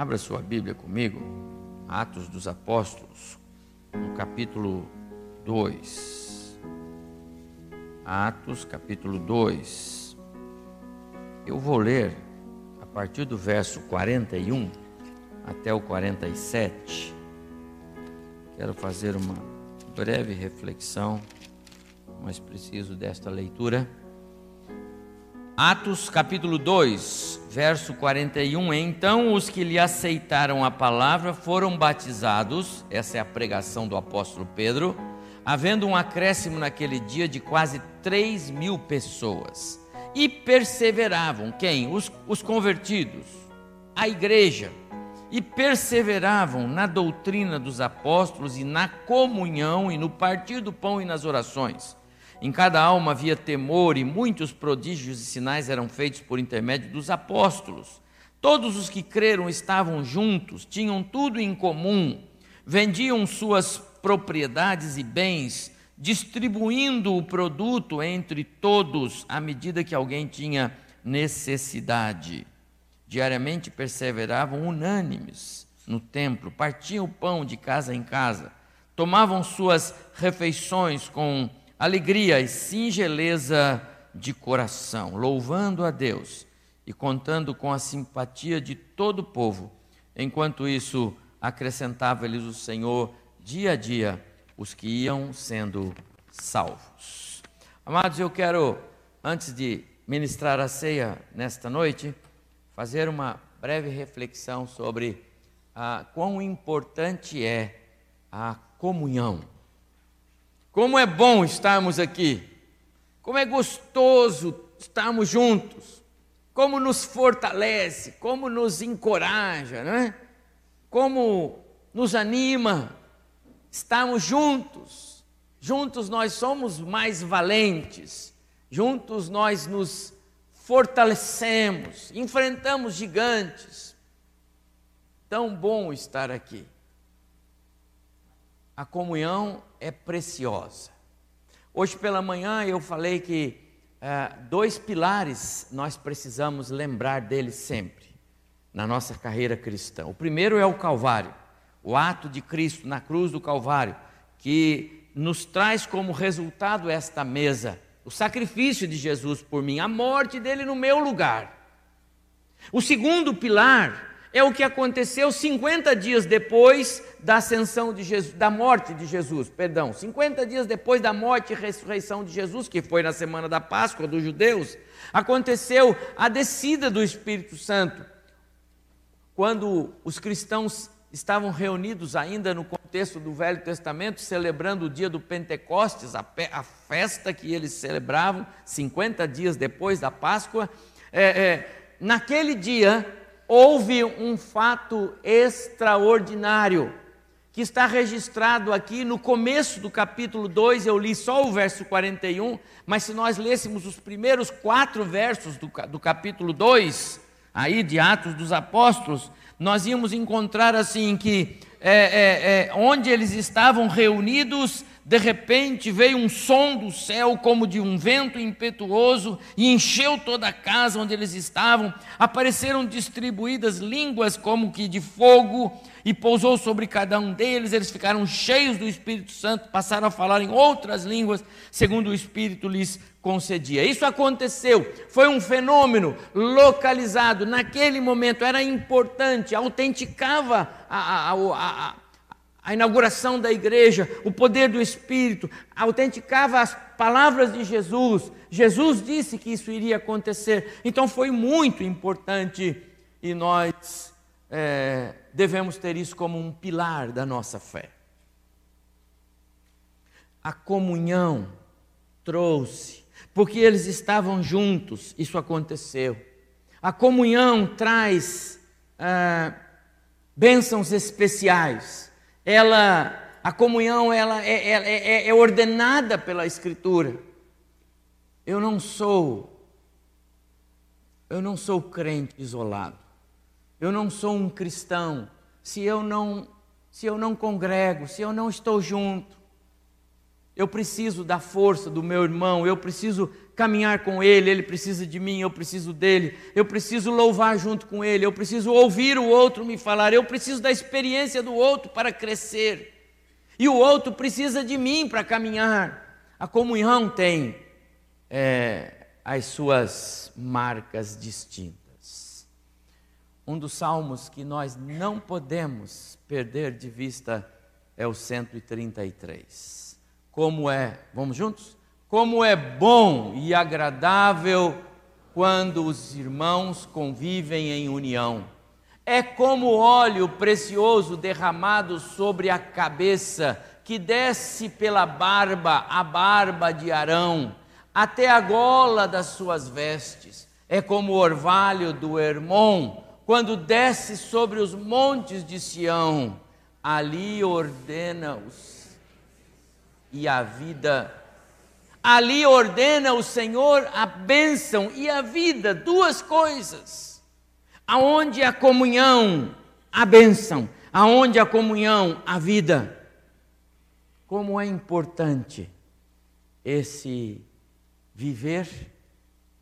Abra sua Bíblia comigo, Atos dos Apóstolos, no capítulo 2. Atos, capítulo 2. Eu vou ler a partir do verso 41 até o 47. Quero fazer uma breve reflexão, mas preciso desta leitura. Atos capítulo 2, verso 41. Então os que lhe aceitaram a palavra foram batizados, essa é a pregação do apóstolo Pedro, havendo um acréscimo naquele dia de quase 3 mil pessoas. E perseveravam, quem? Os, os convertidos, a igreja, e perseveravam na doutrina dos apóstolos e na comunhão e no partir do pão e nas orações em cada alma havia temor e muitos prodígios e sinais eram feitos por intermédio dos apóstolos. Todos os que creram estavam juntos, tinham tudo em comum, vendiam suas propriedades e bens, distribuindo o produto entre todos à medida que alguém tinha necessidade. Diariamente perseveravam unânimes no templo, partiam o pão de casa em casa, tomavam suas refeições com alegria e singeleza de coração, louvando a Deus e contando com a simpatia de todo o povo. Enquanto isso, acrescentava-lhes o Senhor dia a dia os que iam sendo salvos. Amados, eu quero, antes de ministrar a ceia nesta noite, fazer uma breve reflexão sobre a, quão importante é a comunhão como é bom estarmos aqui. Como é gostoso estarmos juntos. Como nos fortalece, como nos encoraja, não é? Como nos anima estarmos juntos. Juntos nós somos mais valentes. Juntos nós nos fortalecemos, enfrentamos gigantes. Tão bom estar aqui. A comunhão é preciosa. Hoje pela manhã eu falei que é, dois pilares nós precisamos lembrar deles sempre na nossa carreira cristã. O primeiro é o Calvário, o ato de Cristo na cruz do Calvário, que nos traz como resultado esta mesa, o sacrifício de Jesus por mim, a morte dele no meu lugar. O segundo pilar é o que aconteceu 50 dias depois da ascensão de Jesus, da morte de Jesus, perdão, 50 dias depois da morte e ressurreição de Jesus, que foi na semana da Páscoa dos judeus, aconteceu a descida do Espírito Santo. Quando os cristãos estavam reunidos ainda no contexto do Velho Testamento, celebrando o dia do Pentecostes, a, a festa que eles celebravam 50 dias depois da Páscoa, é, é, naquele dia houve um fato extraordinário que está registrado aqui no começo do capítulo 2, eu li só o verso 41, mas se nós lêssemos os primeiros quatro versos do, do capítulo 2, aí de Atos dos Apóstolos, nós íamos encontrar assim que é, é, é, onde eles estavam reunidos, de repente veio um som do céu como de um vento impetuoso e encheu toda a casa onde eles estavam. Apareceram distribuídas línguas como que de fogo e pousou sobre cada um deles. Eles ficaram cheios do Espírito Santo, passaram a falar em outras línguas, segundo o Espírito lhes concedia. Isso aconteceu, foi um fenômeno localizado naquele momento, era importante, autenticava a, a, a, a inauguração da igreja, o poder do Espírito, autenticava as palavras de Jesus. Jesus disse que isso iria acontecer, então foi muito importante e nós é, devemos ter isso como um pilar da nossa fé. A comunhão trouxe, porque eles estavam juntos, isso aconteceu. A comunhão traz ah, bênçãos especiais ela, a comunhão ela é, é, é, é ordenada pela Escritura. Eu não sou, eu não sou crente isolado. Eu não sou um cristão se eu não, se eu não congrego, se eu não estou junto. Eu preciso da força do meu irmão, eu preciso caminhar com Ele, Ele precisa de mim, eu preciso dele, eu preciso louvar junto com Ele, eu preciso ouvir o outro me falar, eu preciso da experiência do outro para crescer, e o outro precisa de mim para caminhar. A comunhão tem é, as suas marcas distintas. Um dos salmos que nós não podemos perder de vista é o 133. Como é, vamos juntos? Como é bom e agradável quando os irmãos convivem em união. É como óleo precioso derramado sobre a cabeça, que desce pela barba, a barba de Arão até a gola das suas vestes. É como o orvalho do Hermon, quando desce sobre os montes de Sião, ali ordena-os e a vida. Ali ordena o Senhor a bênção e a vida, duas coisas. Aonde a comunhão, a bênção, aonde a comunhão, a vida. Como é importante esse viver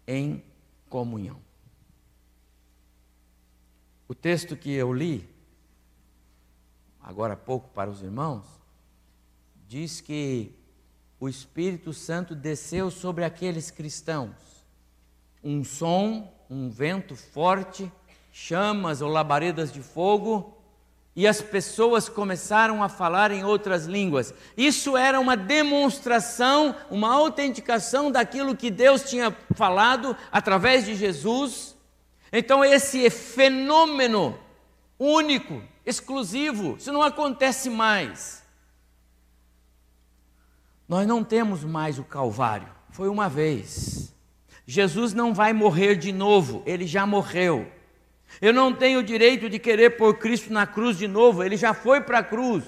em comunhão. O texto que eu li, agora há pouco para os irmãos, diz que o Espírito Santo desceu sobre aqueles cristãos. Um som, um vento forte, chamas ou labaredas de fogo, e as pessoas começaram a falar em outras línguas. Isso era uma demonstração, uma autenticação daquilo que Deus tinha falado através de Jesus. Então, esse fenômeno único, exclusivo, isso não acontece mais. Nós não temos mais o Calvário, foi uma vez. Jesus não vai morrer de novo, ele já morreu. Eu não tenho o direito de querer pôr Cristo na cruz de novo, ele já foi para a cruz,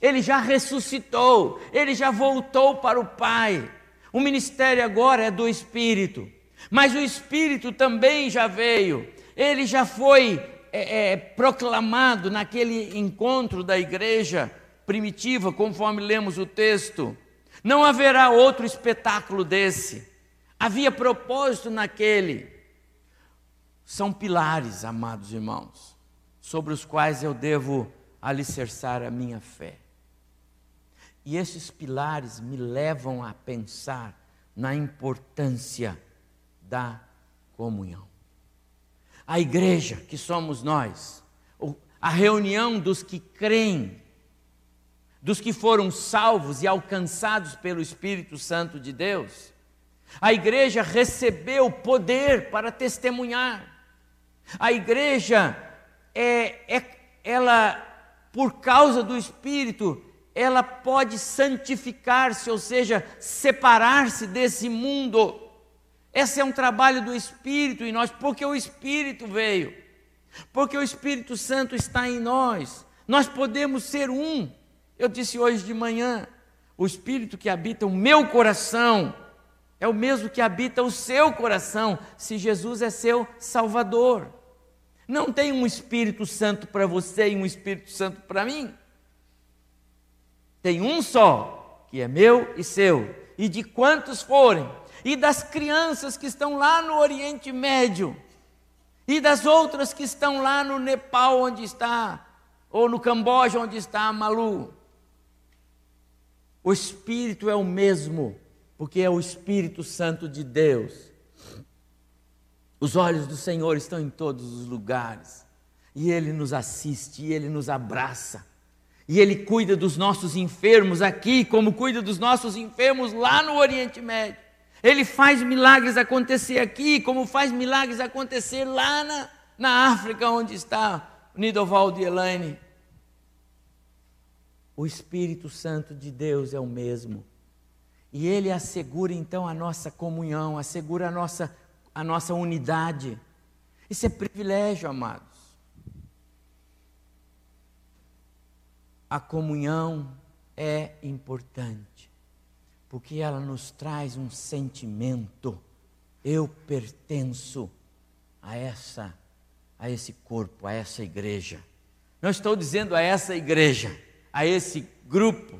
ele já ressuscitou, ele já voltou para o Pai. O ministério agora é do Espírito, mas o Espírito também já veio, ele já foi é, é, proclamado naquele encontro da igreja primitiva, conforme lemos o texto. Não haverá outro espetáculo desse. Havia propósito naquele são pilares, amados irmãos, sobre os quais eu devo alicerçar a minha fé. E esses pilares me levam a pensar na importância da comunhão. A igreja, que somos nós, a reunião dos que creem, dos que foram salvos e alcançados pelo Espírito Santo de Deus, a igreja recebeu poder para testemunhar. A igreja é, é ela por causa do Espírito, ela pode santificar-se, ou seja, separar-se desse mundo. Esse é um trabalho do Espírito em nós, porque o Espírito veio, porque o Espírito Santo está em nós. Nós podemos ser um. Eu disse hoje de manhã: o Espírito que habita o meu coração é o mesmo que habita o seu coração, se Jesus é seu Salvador. Não tem um Espírito Santo para você e um Espírito Santo para mim. Tem um só, que é meu e seu, e de quantos forem, e das crianças que estão lá no Oriente Médio, e das outras que estão lá no Nepal, onde está, ou no Camboja, onde está a Malu. O Espírito é o mesmo, porque é o Espírito Santo de Deus os olhos do Senhor estão em todos os lugares. E Ele nos assiste, e Ele nos abraça. E Ele cuida dos nossos enfermos aqui, como cuida dos nossos enfermos lá no Oriente Médio. Ele faz milagres acontecer aqui, como faz milagres acontecer lá na, na África, onde está Nidovaldo e Elaine. O Espírito Santo de Deus é o mesmo. E ele assegura então a nossa comunhão, assegura a nossa a nossa unidade. Isso é privilégio, amados. A comunhão é importante, porque ela nos traz um sentimento. Eu pertenço a essa a esse corpo, a essa igreja. Não estou dizendo a essa igreja, a esse grupo.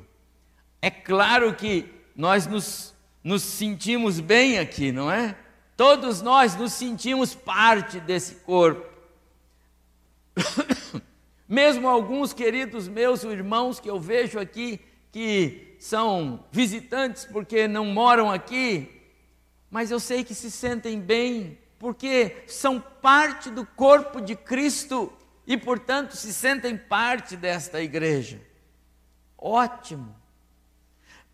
É claro que nós nos nos sentimos bem aqui, não é? Todos nós nos sentimos parte desse corpo. Mesmo alguns queridos meus irmãos que eu vejo aqui, que são visitantes porque não moram aqui, mas eu sei que se sentem bem, porque são parte do corpo de Cristo e, portanto, se sentem parte desta igreja. Ótimo,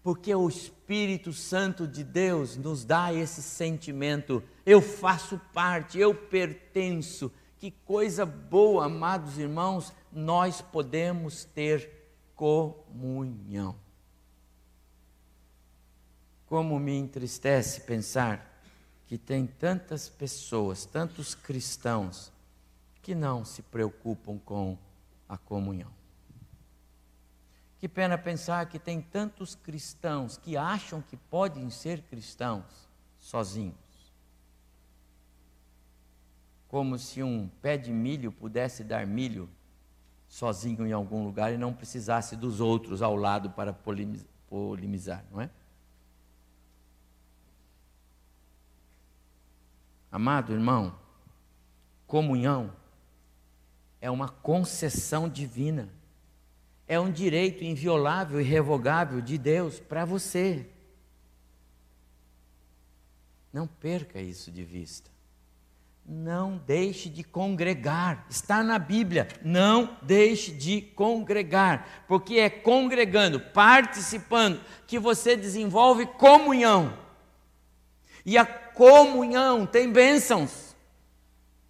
porque o Espírito Santo de Deus nos dá esse sentimento: eu faço parte, eu pertenço. Que coisa boa, amados irmãos, nós podemos ter comunhão. Como me entristece pensar que tem tantas pessoas, tantos cristãos, que não se preocupam com a comunhão. Que pena pensar que tem tantos cristãos que acham que podem ser cristãos sozinhos. Como se um pé de milho pudesse dar milho sozinho em algum lugar e não precisasse dos outros ao lado para polemizar, não é? Amado irmão, comunhão é uma concessão divina, é um direito inviolável e revogável de Deus para você. Não perca isso de vista. Não deixe de congregar, está na Bíblia. Não deixe de congregar, porque é congregando, participando, que você desenvolve comunhão. E a comunhão tem bênçãos,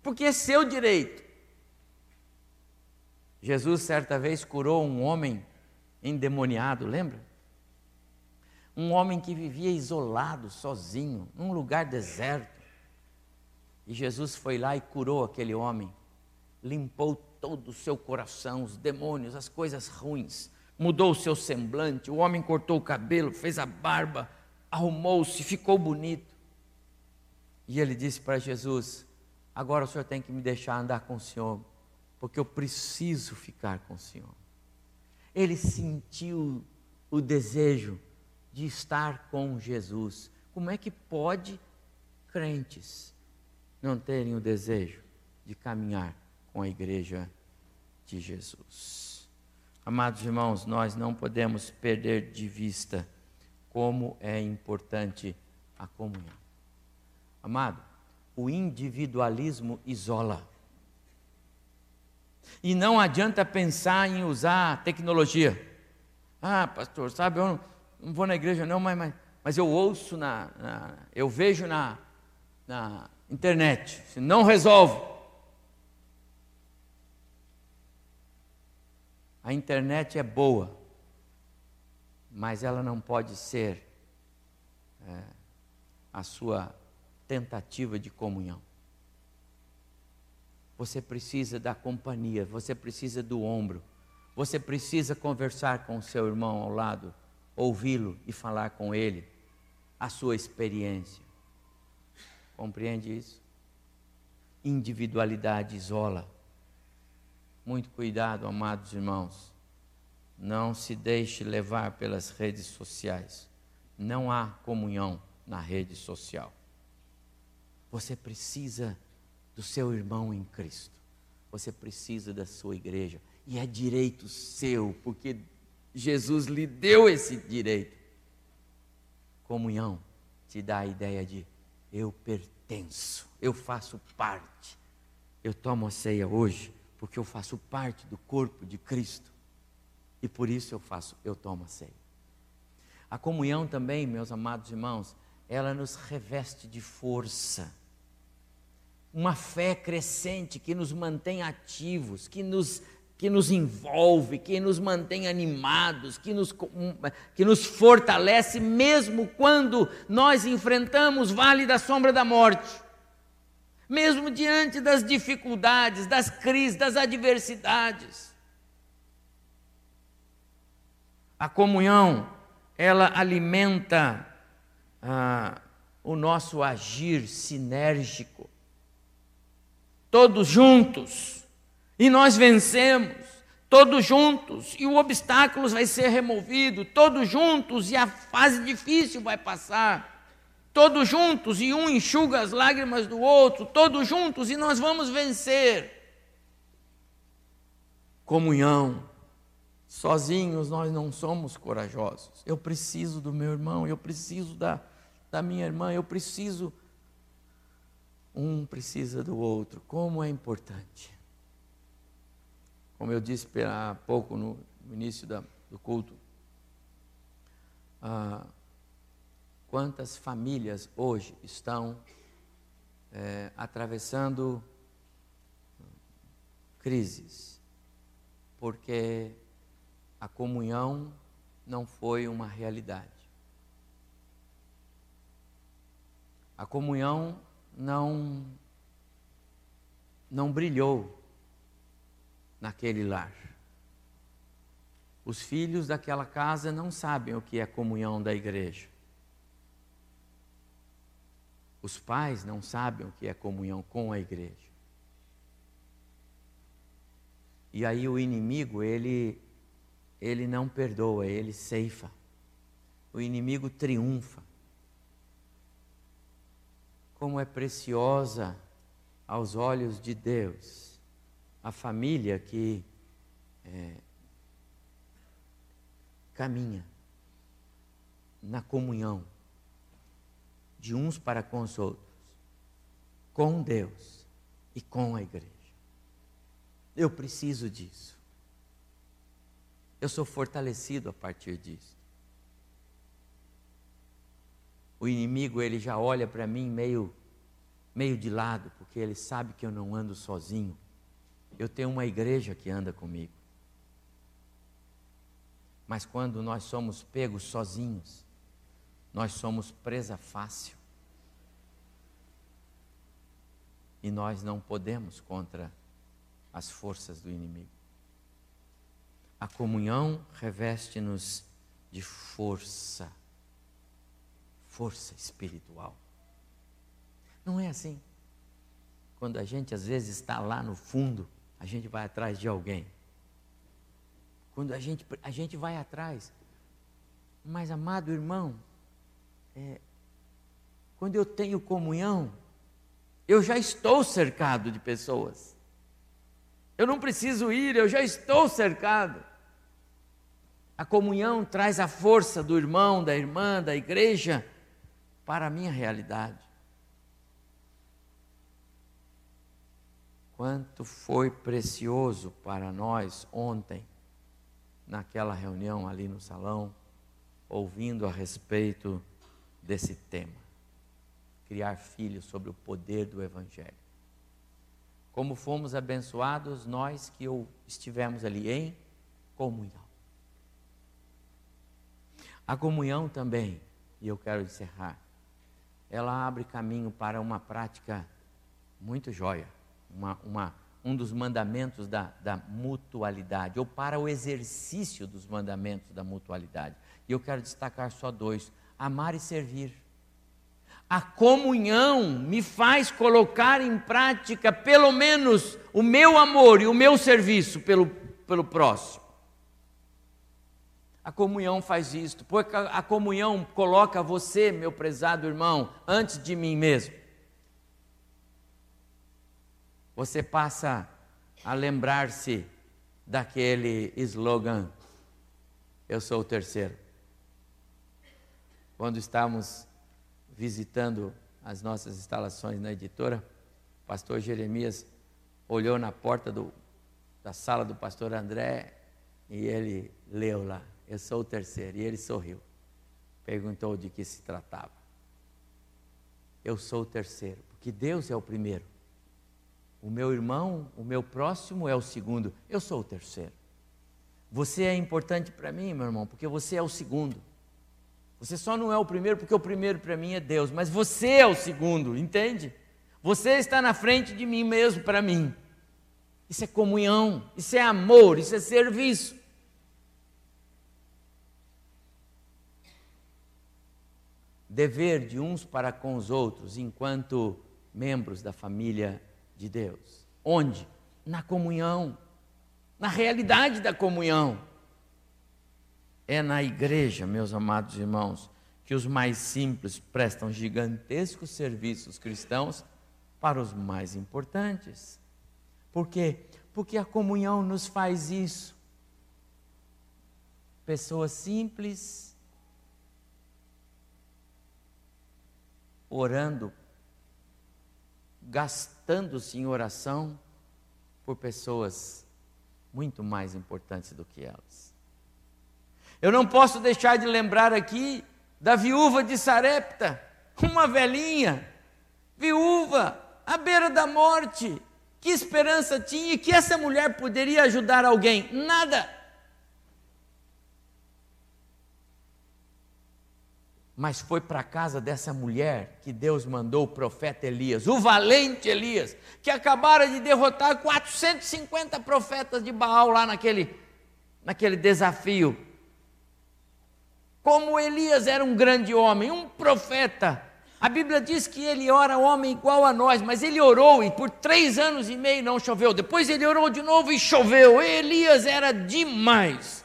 porque é seu direito. Jesus, certa vez, curou um homem endemoniado, lembra? Um homem que vivia isolado, sozinho, num lugar deserto. E Jesus foi lá e curou aquele homem, limpou todo o seu coração, os demônios, as coisas ruins, mudou o seu semblante. O homem cortou o cabelo, fez a barba, arrumou-se, ficou bonito. E ele disse para Jesus: Agora o senhor tem que me deixar andar com o senhor porque eu preciso ficar com o Senhor. Ele sentiu o desejo de estar com Jesus. Como é que pode crentes não terem o desejo de caminhar com a igreja de Jesus? Amados irmãos, nós não podemos perder de vista como é importante a comunhão. Amado, o individualismo isola. E não adianta pensar em usar tecnologia. Ah, pastor, sabe, eu não, não vou na igreja não, mas, mas, mas eu ouço, na, na, eu vejo na, na internet. Se não resolve. A internet é boa, mas ela não pode ser é, a sua tentativa de comunhão. Você precisa da companhia, você precisa do ombro, você precisa conversar com o seu irmão ao lado, ouvi-lo e falar com ele a sua experiência. Compreende isso? Individualidade isola. Muito cuidado, amados irmãos. Não se deixe levar pelas redes sociais. Não há comunhão na rede social. Você precisa do seu irmão em Cristo. Você precisa da sua igreja. E é direito seu, porque Jesus lhe deu esse direito. Comunhão te dá a ideia de eu pertenço, eu faço parte. Eu tomo a ceia hoje porque eu faço parte do corpo de Cristo. E por isso eu faço, eu tomo a ceia. A comunhão também, meus amados irmãos, ela nos reveste de força uma fé crescente que nos mantém ativos, que nos, que nos envolve, que nos mantém animados, que nos, que nos fortalece, mesmo quando nós enfrentamos vale da sombra da morte. Mesmo diante das dificuldades, das crises, das adversidades. A comunhão, ela alimenta ah, o nosso agir sinérgico todos juntos, e nós vencemos, todos juntos, e o obstáculo vai ser removido, todos juntos, e a fase difícil vai passar, todos juntos, e um enxuga as lágrimas do outro, todos juntos, e nós vamos vencer. Comunhão. Sozinhos nós não somos corajosos. Eu preciso do meu irmão, eu preciso da, da minha irmã, eu preciso. Um precisa do outro. Como é importante. Como eu disse há pouco no início da, do culto, ah, quantas famílias hoje estão é, atravessando crises, porque a comunhão não foi uma realidade. A comunhão não não brilhou naquele lar. Os filhos daquela casa não sabem o que é comunhão da igreja. Os pais não sabem o que é comunhão com a igreja. E aí o inimigo, ele ele não perdoa, ele ceifa. O inimigo triunfa. Como é preciosa aos olhos de Deus a família que é, caminha na comunhão de uns para com os outros, com Deus e com a igreja. Eu preciso disso. Eu sou fortalecido a partir disso. O inimigo ele já olha para mim meio meio de lado, porque ele sabe que eu não ando sozinho. Eu tenho uma igreja que anda comigo. Mas quando nós somos pegos sozinhos, nós somos presa fácil. E nós não podemos contra as forças do inimigo. A comunhão reveste-nos de força, força espiritual. Não é assim? Quando a gente às vezes está lá no fundo, a gente vai atrás de alguém. Quando a gente, a gente vai atrás. Mas, amado irmão, é, quando eu tenho comunhão, eu já estou cercado de pessoas. Eu não preciso ir, eu já estou cercado. A comunhão traz a força do irmão, da irmã, da igreja para a minha realidade. Quanto foi precioso para nós ontem, naquela reunião ali no salão, ouvindo a respeito desse tema: criar filhos sobre o poder do Evangelho. Como fomos abençoados nós que estivemos ali em comunhão. A comunhão também, e eu quero encerrar, ela abre caminho para uma prática muito jóia uma, uma, um dos mandamentos da, da mutualidade, ou para o exercício dos mandamentos da mutualidade. E eu quero destacar só dois: amar e servir. A comunhão me faz colocar em prática, pelo menos, o meu amor e o meu serviço pelo, pelo próximo. A comunhão faz isto, porque a comunhão coloca você, meu prezado irmão, antes de mim mesmo você passa a lembrar-se daquele slogan: Eu sou o terceiro. Quando estávamos visitando as nossas instalações na editora, o pastor Jeremias olhou na porta do, da sala do pastor André e ele leu lá: Eu sou o terceiro. E ele sorriu. Perguntou de que se tratava. Eu sou o terceiro, porque Deus é o primeiro. O meu irmão, o meu próximo é o segundo, eu sou o terceiro. Você é importante para mim, meu irmão, porque você é o segundo. Você só não é o primeiro porque o primeiro para mim é Deus, mas você é o segundo, entende? Você está na frente de mim mesmo para mim. Isso é comunhão, isso é amor, isso é serviço. Dever de uns para com os outros, enquanto membros da família de Deus. Onde? Na comunhão. na realidade da comunhão. É na igreja, meus amados irmãos, que os mais simples prestam gigantescos serviços cristãos para os mais importantes. Por quê? Porque a comunhão nos faz isso. Pessoas simples orando, gastando-se em oração por pessoas muito mais importantes do que elas. Eu não posso deixar de lembrar aqui da viúva de Sarepta, uma velhinha, viúva, à beira da morte. Que esperança tinha que essa mulher poderia ajudar alguém? Nada. Mas foi para a casa dessa mulher que Deus mandou o profeta Elias, o valente Elias, que acabara de derrotar 450 profetas de Baal lá naquele, naquele desafio. Como Elias era um grande homem, um profeta. A Bíblia diz que ele ora homem igual a nós, mas ele orou e por três anos e meio não choveu. Depois ele orou de novo e choveu. Elias era demais.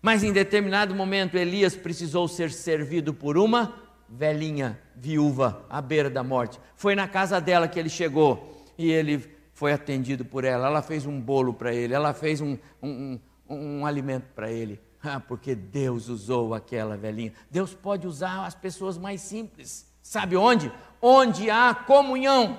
Mas em determinado momento, Elias precisou ser servido por uma velhinha viúva à beira da morte. Foi na casa dela que ele chegou e ele foi atendido por ela. Ela fez um bolo para ele, ela fez um, um, um, um alimento para ele. Ah, porque Deus usou aquela velhinha. Deus pode usar as pessoas mais simples. Sabe onde? Onde há comunhão.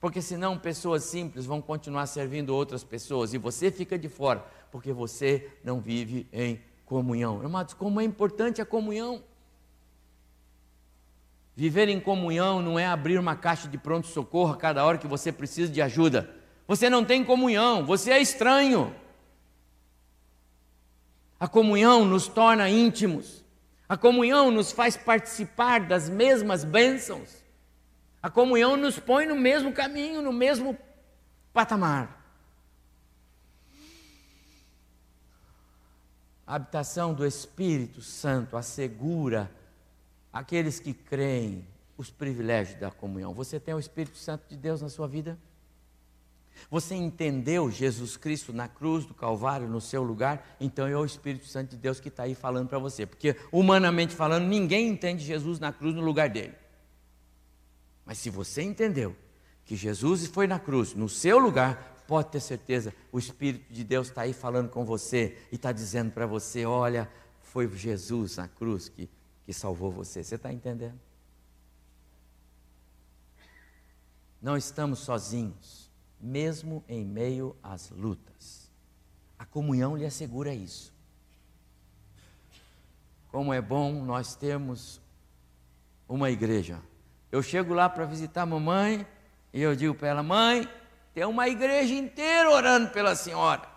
Porque senão pessoas simples vão continuar servindo outras pessoas e você fica de fora porque você não vive em comunhão. Irmãos, como é importante a comunhão. Viver em comunhão não é abrir uma caixa de pronto-socorro a cada hora que você precisa de ajuda. Você não tem comunhão, você é estranho. A comunhão nos torna íntimos. A comunhão nos faz participar das mesmas bênçãos. A comunhão nos põe no mesmo caminho, no mesmo patamar. A habitação do Espírito Santo assegura aqueles que creem os privilégios da comunhão. Você tem o Espírito Santo de Deus na sua vida? Você entendeu Jesus Cristo na cruz do Calvário, no seu lugar? Então é o Espírito Santo de Deus que está aí falando para você. Porque, humanamente falando, ninguém entende Jesus na cruz no lugar dele. Mas se você entendeu que Jesus foi na cruz, no seu lugar, pode ter certeza, o Espírito de Deus está aí falando com você e está dizendo para você: olha, foi Jesus na cruz que, que salvou você. Você está entendendo? Não estamos sozinhos, mesmo em meio às lutas. A comunhão lhe assegura isso. Como é bom nós termos uma igreja. Eu chego lá para visitar a mamãe e eu digo para ela: mãe, tem uma igreja inteira orando pela senhora.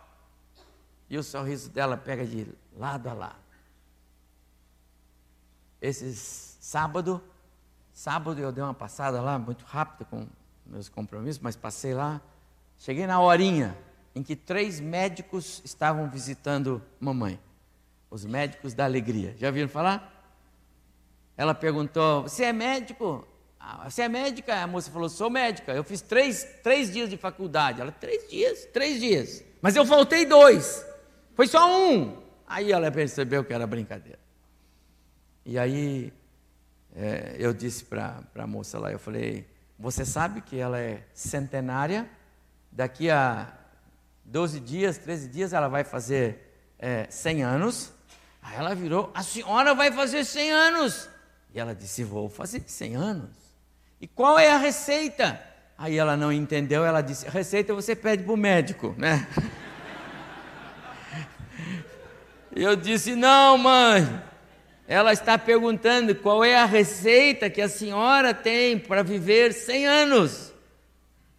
E o sorriso dela pega de lado a lado. Esses sábado, sábado eu dei uma passada lá muito rápida com meus compromissos, mas passei lá. Cheguei na horinha em que três médicos estavam visitando mamãe. Os médicos da alegria. Já viram falar? Ela perguntou: Você é médico? Ah, você é médica? A moça falou, sou médica. Eu fiz três, três dias de faculdade. Ela, três dias? Três dias. Mas eu faltei dois. Foi só um. Aí ela percebeu que era brincadeira. E aí é, eu disse para a moça lá, eu falei, você sabe que ela é centenária? Daqui a 12 dias, 13 dias, ela vai fazer é, 100 anos. Aí ela virou, a senhora vai fazer 100 anos. E ela disse, vou fazer 100 anos. E qual é a receita? Aí ela não entendeu, ela disse: receita você pede para o médico, né? Eu disse: não, mãe. Ela está perguntando qual é a receita que a senhora tem para viver 100 anos.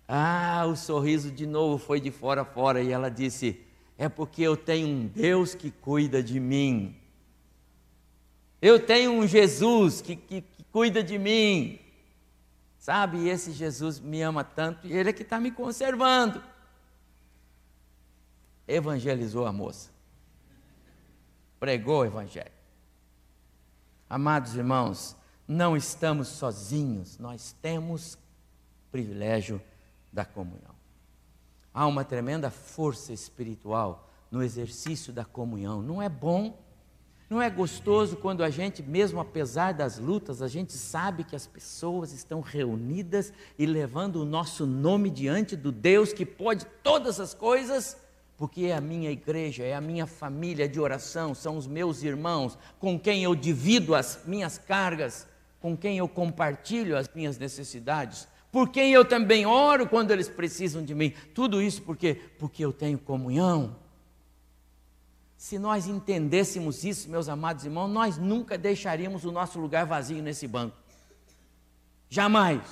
Ah, o sorriso de novo foi de fora a fora e ela disse: É porque eu tenho um Deus que cuida de mim. Eu tenho um Jesus que, que, que cuida de mim. Sabe, esse Jesus me ama tanto e ele é que está me conservando. Evangelizou a moça. Pregou o evangelho. Amados irmãos, não estamos sozinhos, nós temos privilégio da comunhão. Há uma tremenda força espiritual no exercício da comunhão. Não é bom, não é gostoso quando a gente, mesmo apesar das lutas, a gente sabe que as pessoas estão reunidas e levando o nosso nome diante do Deus que pode todas as coisas, porque é a minha igreja, é a minha família de oração, são os meus irmãos com quem eu divido as minhas cargas, com quem eu compartilho as minhas necessidades, por quem eu também oro quando eles precisam de mim. Tudo isso porque porque eu tenho comunhão. Se nós entendêssemos isso, meus amados irmãos, nós nunca deixaríamos o nosso lugar vazio nesse banco. Jamais.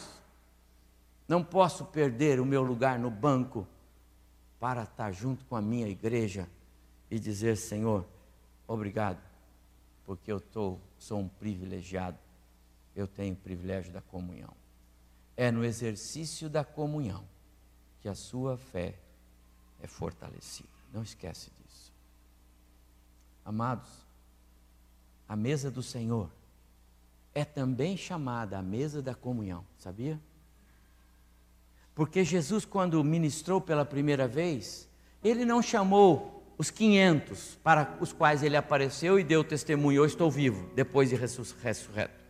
Não posso perder o meu lugar no banco para estar junto com a minha igreja e dizer: Senhor, obrigado, porque eu tô, sou um privilegiado, eu tenho o privilégio da comunhão. É no exercício da comunhão que a sua fé é fortalecida. Não esquece disso. Amados, a mesa do Senhor é também chamada a mesa da comunhão, sabia? Porque Jesus, quando ministrou pela primeira vez, ele não chamou os 500 para os quais ele apareceu e deu testemunho: Eu estou vivo, depois de ressurreto.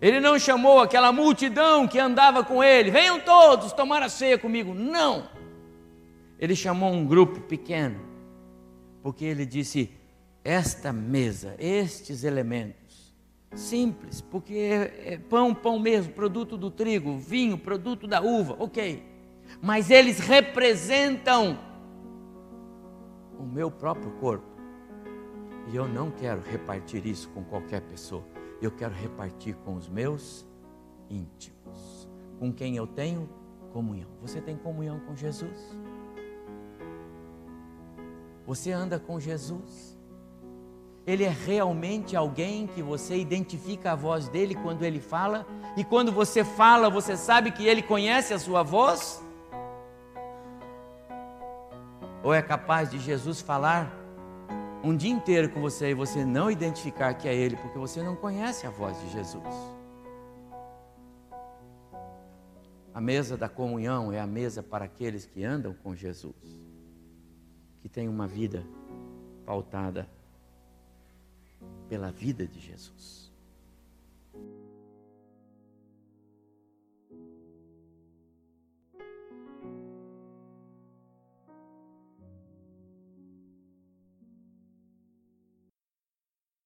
Ele não chamou aquela multidão que andava com ele: Venham todos tomar a ceia comigo. Não. Ele chamou um grupo pequeno, porque ele disse: esta mesa, estes elementos, simples, porque é, é pão, pão mesmo, produto do trigo, vinho, produto da uva, ok, mas eles representam o meu próprio corpo, e eu não quero repartir isso com qualquer pessoa, eu quero repartir com os meus íntimos, com quem eu tenho comunhão. Você tem comunhão com Jesus? Você anda com Jesus? Ele é realmente alguém que você identifica a voz dele quando ele fala, e quando você fala, você sabe que ele conhece a sua voz? Ou é capaz de Jesus falar um dia inteiro com você e você não identificar que é ele, porque você não conhece a voz de Jesus? A mesa da comunhão é a mesa para aqueles que andam com Jesus, que têm uma vida pautada pela vida de Jesus.